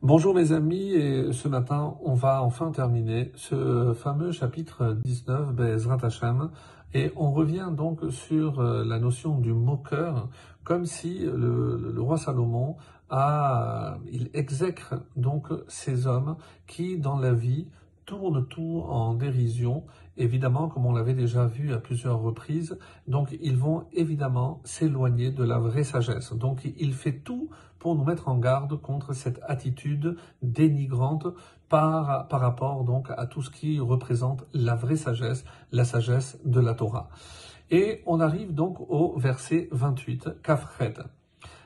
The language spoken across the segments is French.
Bonjour mes amis, et ce matin, on va enfin terminer ce fameux chapitre 19, Bezrat Hashem, et on revient donc sur euh, la notion du moqueur, comme si le, le roi Salomon a, il exècre donc ces hommes qui, dans la vie, tournent tout en dérision, évidemment, comme on l'avait déjà vu à plusieurs reprises. Donc, ils vont évidemment s'éloigner de la vraie sagesse. Donc, il fait tout pour nous mettre en garde contre cette attitude dénigrante par, par rapport donc à tout ce qui représente la vraie sagesse, la sagesse de la Torah. Et on arrive donc au verset 28, Kafret.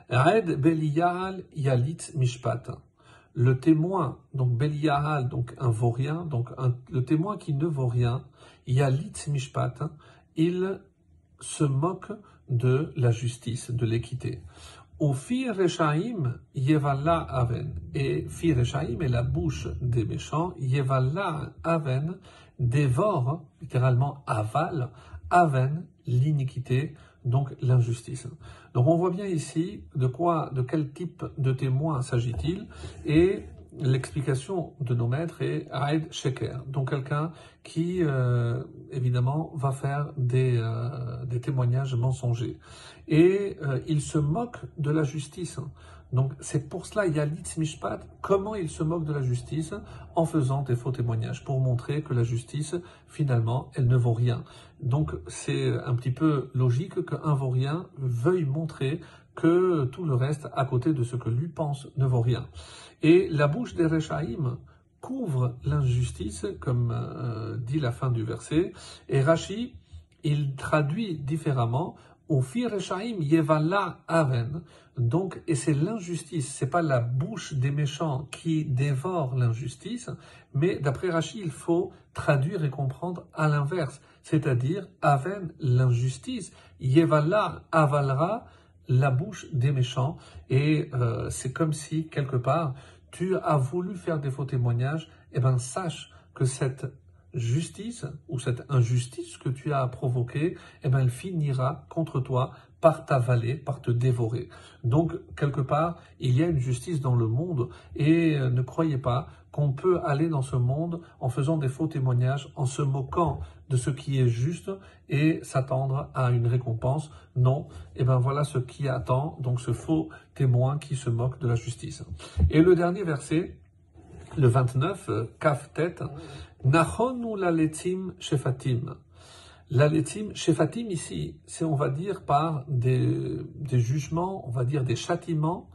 Red Beliyal Yalit Mishpat le témoin, donc Belial, donc un vaurien, donc le témoin qui ne vaut rien, Yalit Mishpat, il se moque de la justice, de l'équité. Au Fir Rechaim, Yevala Aven. Et Fir Rechaim est la bouche des méchants. Yevala Aven dévore, littéralement avale, Aven, l'iniquité, donc l'injustice. Donc on voit bien ici de quoi, de quel type de témoin s'agit-il et l'explication de nos maîtres est Aed Sheker, donc quelqu'un qui euh, évidemment va faire des, euh, témoignages mensongers et euh, il se moque de la justice. Donc c'est pour cela, il y a Mishpat, comment il se moque de la justice en faisant des faux témoignages, pour montrer que la justice, finalement, elle ne vaut rien. Donc c'est un petit peu logique qu'un vaurien veuille montrer que tout le reste, à côté de ce que lui pense, ne vaut rien. Et la bouche des couvre l'injustice, comme euh, dit la fin du verset, et Rashi, il traduit différemment Aven. Donc, et c'est l'injustice, c'est pas la bouche des méchants qui dévore l'injustice, mais d'après Rachid, il faut traduire et comprendre à l'inverse, c'est-à-dire Aven, l'injustice, Yevala avalera la bouche des méchants, et euh, c'est comme si quelque part tu as voulu faire des faux témoignages, et eh ben sache que cette justice ou cette injustice que tu as provoquée, eh ben, elle finira contre toi par t'avaler, par te dévorer. Donc, quelque part, il y a une justice dans le monde et euh, ne croyez pas qu'on peut aller dans ce monde en faisant des faux témoignages, en se moquant de ce qui est juste et s'attendre à une récompense. Non, et eh ben voilà ce qui attend donc ce faux témoin qui se moque de la justice. Et le dernier verset, le 29, Kaf tête, Nachonu laletim shefatim. Laletim shefatim ici, c'est on va dire par des, des, jugements, on va dire des châtiments,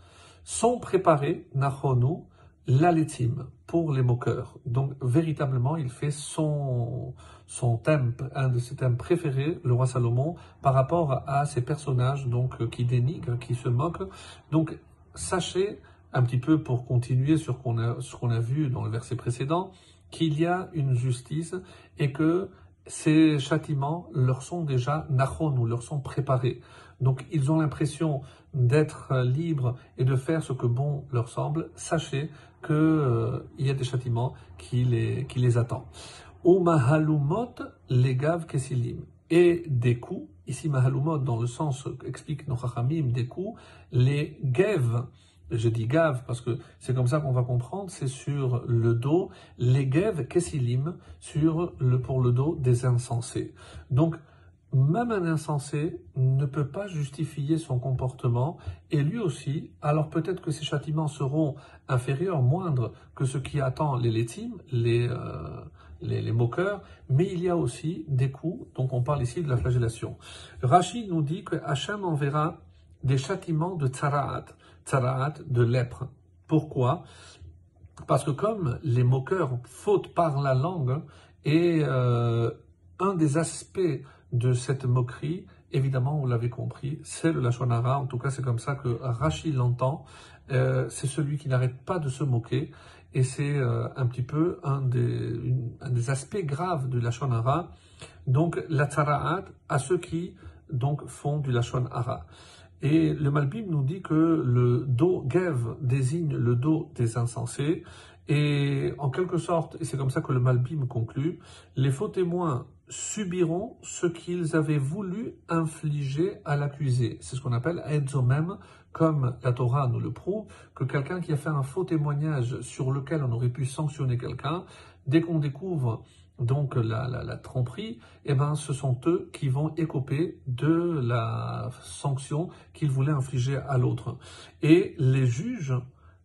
sont préparés, Nachonu, laletim, pour les moqueurs. Donc véritablement, il fait son, son thème, un de ses thèmes préférés, le roi Salomon, par rapport à ces personnages donc qui dénigrent, qui se moquent. Donc sachez un petit peu pour continuer sur ce qu'on a vu dans le verset précédent, qu'il y a une justice et que ces châtiments leur sont déjà nachon ou leur sont préparés. Donc ils ont l'impression d'être libres et de faire ce que bon leur semble. Sachez qu'il euh, y a des châtiments qui les, qui les attendent. Ou mahalumot legav kesilim. Et des coups, ici mahalumot dans le sens, explique nos des coups, les gev, je dis gave parce que c'est comme ça qu'on va comprendre, c'est sur le dos, les gev kessilim, sur le, pour le dos des insensés. Donc, même un insensé ne peut pas justifier son comportement, et lui aussi, alors peut-être que ses châtiments seront inférieurs, moindres que ce qui attend les létimes, les, euh, les, les, moqueurs, mais il y a aussi des coups, donc on parle ici de la flagellation. Rachid nous dit que Hachem enverra des châtiments de tsaraat, tsaraat de lèpre. Pourquoi? Parce que comme les moqueurs faute par la langue, et euh, un des aspects de cette moquerie, évidemment, vous l'avez compris, c'est le Lachonara, en tout cas c'est comme ça que Rachid l'entend, euh, c'est celui qui n'arrête pas de se moquer, et c'est euh, un petit peu un des, aspects graves du Lachonara, donc la tsaraat à ceux qui donc font du Lachonara. Et le Malbim nous dit que le dos Gev désigne le dos des insensés. Et en quelque sorte, et c'est comme ça que le Malbim conclut, les faux témoins subiront ce qu'ils avaient voulu infliger à l'accusé. C'est ce qu'on appelle même comme la Torah nous le prouve, que quelqu'un qui a fait un faux témoignage sur lequel on aurait pu sanctionner quelqu'un, dès qu'on découvre donc la, tromperie, eh ben, ce sont eux qui vont écoper de la sanction qu'ils voulaient infliger à l'autre. Et les juges,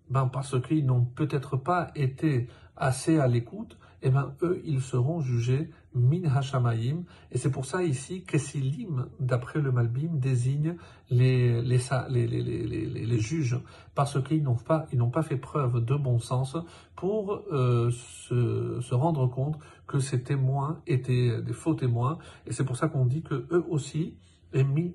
ben, parce qu'ils n'ont peut-être pas été assez à l'écoute, eh ben, eux, ils seront jugés min hashamayim. Et c'est pour ça ici qu'Esilim, d'après le Malbim, désigne les, les, les, les juges, parce qu'ils n'ont pas, ils n'ont pas fait preuve de bon sens pour euh, se, se, rendre compte que ces témoins étaient des faux témoins. Et c'est pour ça qu'on dit que eux aussi, mis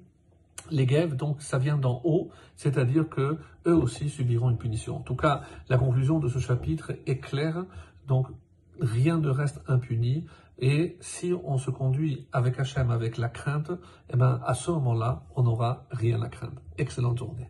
les guèves, donc ça vient d'en haut, c'est-à-dire que eux aussi subiront une punition. En tout cas, la conclusion de ce chapitre est claire. Donc rien ne reste impuni. Et si on se conduit avec Hachem, avec la crainte, eh ben, à ce moment-là, on n'aura rien à craindre. Excellente journée.